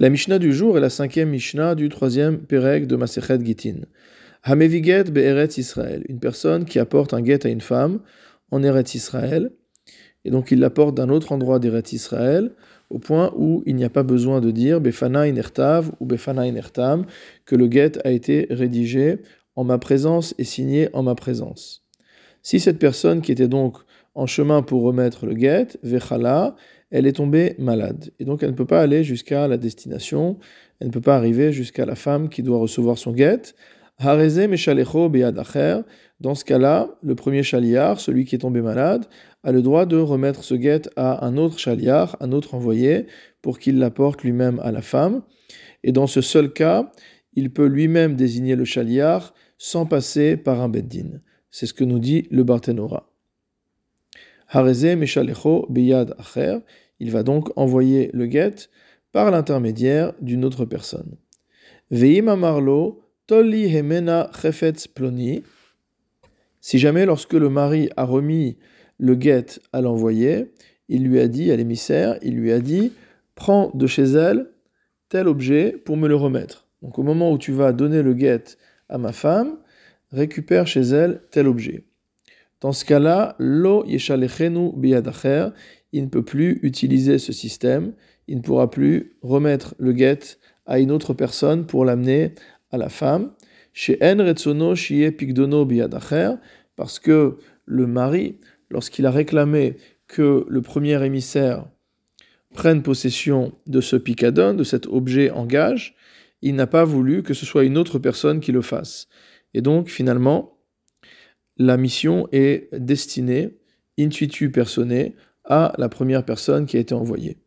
La Mishnah du jour est la cinquième Mishnah du troisième Perek de Masechet Gitin. Hameviget be'eretz Israël, une personne qui apporte un guet à une femme en Eretz Israël, et donc il l'apporte d'un autre endroit d'Eretz Israël, au point où il n'y a pas besoin de dire Befana inertav ou Befana inertam, que le guet a été rédigé en ma présence et signé en ma présence. Si cette personne qui était donc en chemin pour remettre le guet, Vechala, elle est tombée malade. Et donc elle ne peut pas aller jusqu'à la destination, elle ne peut pas arriver jusqu'à la femme qui doit recevoir son guet. Hareze meshalecho beyadacher. Dans ce cas-là, le premier chaliar, celui qui est tombé malade, a le droit de remettre ce guet à un autre chaliar, un autre envoyé, pour qu'il l'apporte lui-même à la femme. Et dans ce seul cas, il peut lui-même désigner le chaliar sans passer par un beddin. C'est ce que nous dit le Barthénora. Acher. Il va donc envoyer le guet par l'intermédiaire d'une autre personne. Veim amarlo toli hemena chefetz ploni. Si jamais lorsque le mari a remis le guet à l'envoyé, il lui a dit à l'émissaire, il lui a dit prends de chez elle tel objet pour me le remettre. Donc au moment où tu vas donner le guet à ma femme, récupère chez elle tel objet. Dans ce cas-là, lo il ne peut plus utiliser ce système, il ne pourra plus remettre le guet à une autre personne pour l'amener à la femme. Chez en retsono shie parce que le mari, lorsqu'il a réclamé que le premier émissaire prenne possession de ce picadon, de cet objet en gage, il n'a pas voulu que ce soit une autre personne qui le fasse. Et donc, finalement, la mission est destinée, intuitu personné, à la première personne qui a été envoyée.